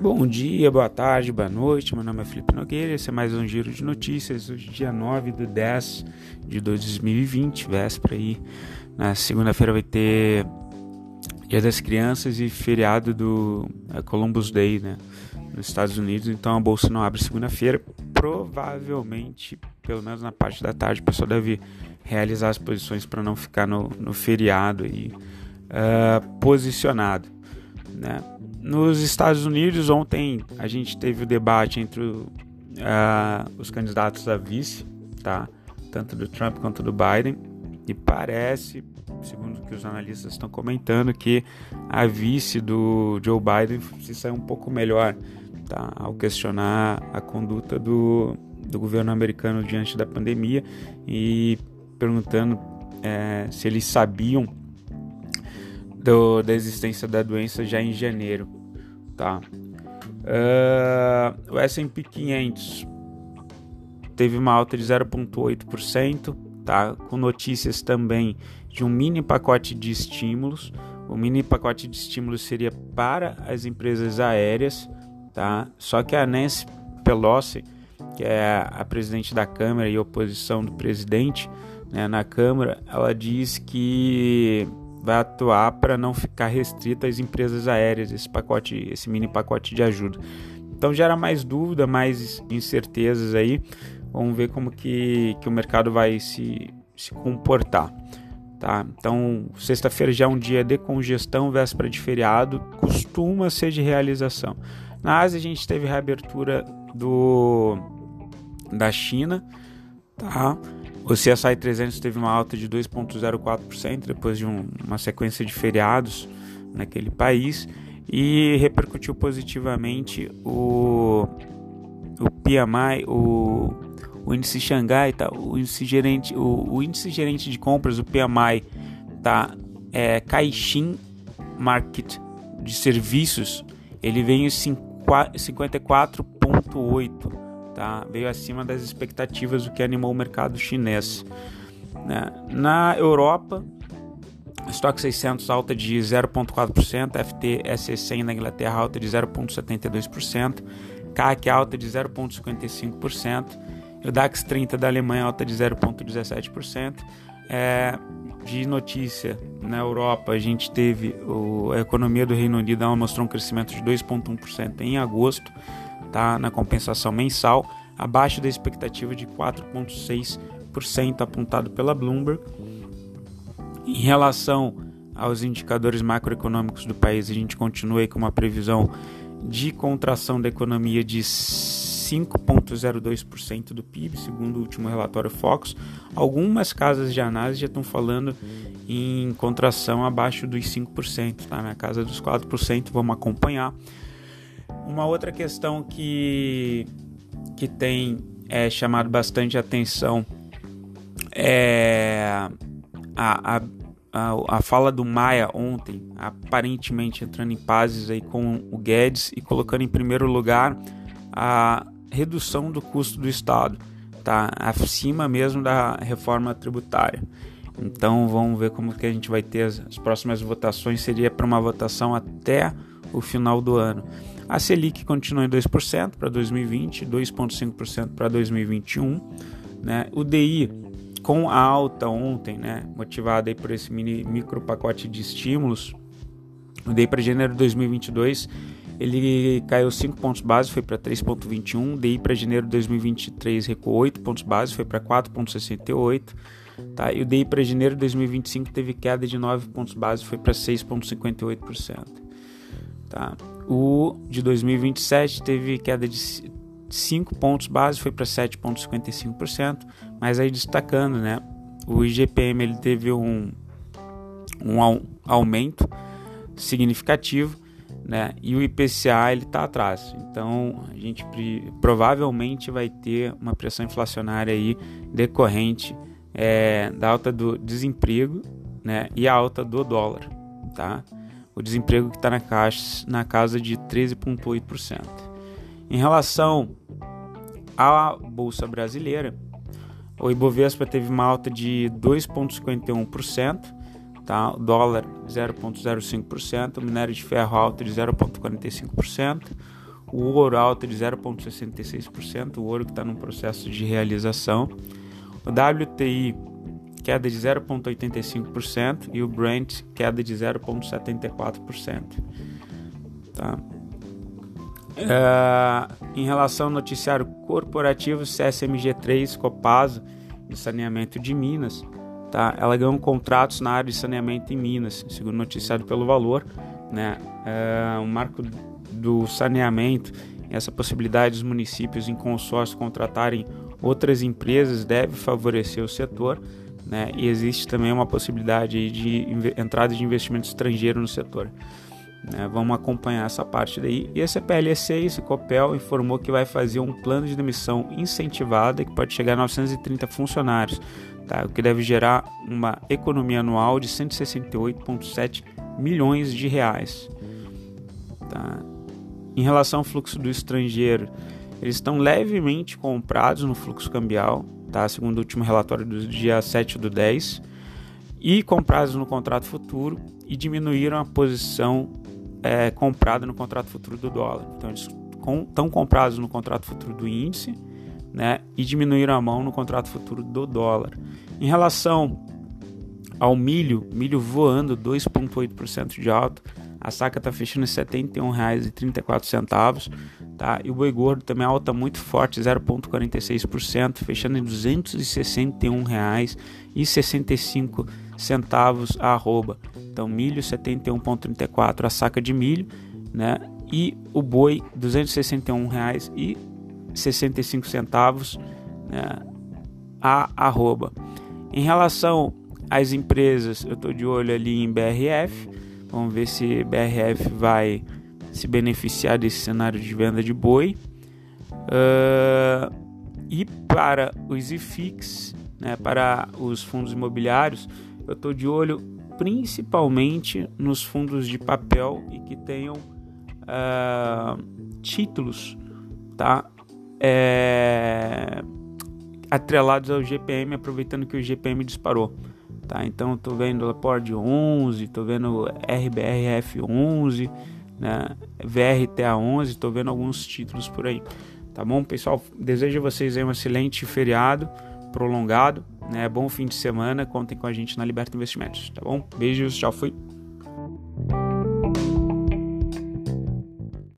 Bom dia, boa tarde, boa noite. Meu nome é Felipe Nogueira. Esse é mais um giro de notícias. Hoje, dia 9 de 10 de 2020, véspera aí. Na segunda-feira vai ter Dia das Crianças e feriado do é, Columbus Day, né? Nos Estados Unidos. Então a bolsa não abre segunda-feira. Provavelmente, pelo menos na parte da tarde, o pessoal deve realizar as posições para não ficar no, no feriado aí uh, posicionado, né? Nos Estados Unidos, ontem a gente teve o debate entre uh, os candidatos a vice, tá? tanto do Trump quanto do Biden, e parece, segundo que os analistas estão comentando, que a vice do Joe Biden se saiu um pouco melhor tá? ao questionar a conduta do, do governo americano diante da pandemia e perguntando é, se eles sabiam do, da existência da doença já em janeiro, tá? Uh, o S&P 500 teve uma alta de 0,8%, tá? Com notícias também de um mini pacote de estímulos. O mini pacote de estímulos seria para as empresas aéreas, tá? Só que a Nancy Pelosi, que é a presidente da Câmara e oposição do presidente né, na Câmara, ela diz que vai atuar para não ficar restrito às empresas aéreas esse pacote, esse mini pacote de ajuda. Então gera mais dúvida, mais incertezas aí. Vamos ver como que, que o mercado vai se, se comportar. Tá? Então, sexta-feira já é um dia de congestão, véspera de feriado, costuma ser de realização. Na Ásia a gente teve reabertura do da China, tá? O CSI 300 teve uma alta de 2,04% depois de um, uma sequência de feriados naquele país e repercutiu positivamente o, o PMI, o, o índice Xangai, tá, o índice gerente, o, o índice gerente de compras, o PMI, tá, é Caixin Market de serviços, ele veio em 54,8 tá? veio acima das expectativas, o que animou o mercado chinês. Né? Na Europa, estoque 600 alta de 0,4%, FTSE 100 na Inglaterra alta de 0,72%, CAC alta de 0,55%, e o DAX 30 da Alemanha alta de 0,17%. É, de notícia na Europa, a gente teve o, a economia do Reino Unido mostrou um crescimento de 2,1% em agosto, tá? na compensação mensal, abaixo da expectativa de 4,6% apontado pela Bloomberg. Em relação aos indicadores macroeconômicos do país, a gente continua com uma previsão de contração da economia de 5,02% do PIB, segundo o último relatório Focus. Algumas casas de análise já estão falando em contração abaixo dos 5%, tá? na casa dos 4%, vamos acompanhar. Uma outra questão que, que tem é, chamado bastante atenção é a, a, a, a fala do Maia ontem, aparentemente entrando em pazes aí com o Guedes e colocando em primeiro lugar a redução do custo do Estado, tá acima mesmo da reforma tributária. Então vamos ver como que a gente vai ter as, as próximas votações. Seria para uma votação até o final do ano. A Selic continua em 2% para 2020, 2,5% para 2021. Né? O DI com a alta ontem, né, motivada aí por esse mini, micro pacote de estímulos, o DI para janeiro de 2022 ele caiu 5 pontos base, foi para 3,21. DI para janeiro de 2023 recuou 8 pontos base, foi para 4,68. Tá? E o DI para janeiro de 2025 teve queda de 9 pontos base, foi para 6,58%. Tá? O de 2027 teve queda de 5 pontos base, foi para 7,55%, mas aí destacando, né, o IGPM ele teve um, um aumento significativo, né, e o IPCA ele está atrás. Então a gente provavelmente vai ter uma pressão inflacionária aí decorrente é, da alta do desemprego, né, e a alta do dólar, tá? O desemprego que está na, na casa de 13,8%. Em relação à Bolsa Brasileira, o Ibovespa teve uma alta de 2,51%, tá? o dólar 0,05%, o minério de ferro alta de 0,45%, o ouro alta de 0,66%, o ouro que está num processo de realização, o WTI queda de 0,85% e o Brent queda de 0,74%. Tá? É, em relação ao noticiário corporativo, CSMG3 Copasa de saneamento de Minas, tá? ela ganhou contratos na área de saneamento em Minas, segundo noticiado pelo Valor. Né? É, o marco do saneamento, essa possibilidade dos municípios em consórcio contratarem outras empresas deve favorecer o setor. Né? E existe também uma possibilidade de entrada de investimento estrangeiro no setor. Né? Vamos acompanhar essa parte daí. E a CPLC, esse Copel, informou que vai fazer um plano de demissão incentivada que pode chegar a 930 funcionários, tá? o que deve gerar uma economia anual de 168,7 milhões de reais. Tá? Em relação ao fluxo do estrangeiro, eles estão levemente comprados no fluxo cambial, tá? segundo o último relatório do dia 7 do 10, e comprados no contrato futuro e diminuíram a posição é, comprada no contrato futuro do dólar. Então eles estão comprados no contrato futuro do índice né, e diminuíram a mão no contrato futuro do dólar. Em relação ao milho, milho voando 2,8% de alta, a saca está fechando em R$ 71,34, tá? E o boi gordo também alta muito forte, 0,46%, fechando em R$ 261,65 a arroba. Então, milho 71,34 a saca de milho, né? E o boi R$ 261,65 né? a arroba. Em relação às empresas, eu estou de olho ali em BRF. Vamos ver se BRF vai se beneficiar desse cenário de venda de boi. Uh, e para os IFIX, né, para os fundos imobiliários, eu estou de olho principalmente nos fundos de papel e que tenham uh, títulos, tá? É, atrelados ao GPM, aproveitando que o GPM disparou. Tá? Então estou vendo Lapord 11, estou vendo RBRF 11, né? VRTA 11, estou vendo alguns títulos por aí. Tá bom, pessoal? Desejo a vocês um excelente feriado prolongado, né? Bom fim de semana, contem com a gente na Liberta Investimentos, tá bom? Beijos, tchau, fui.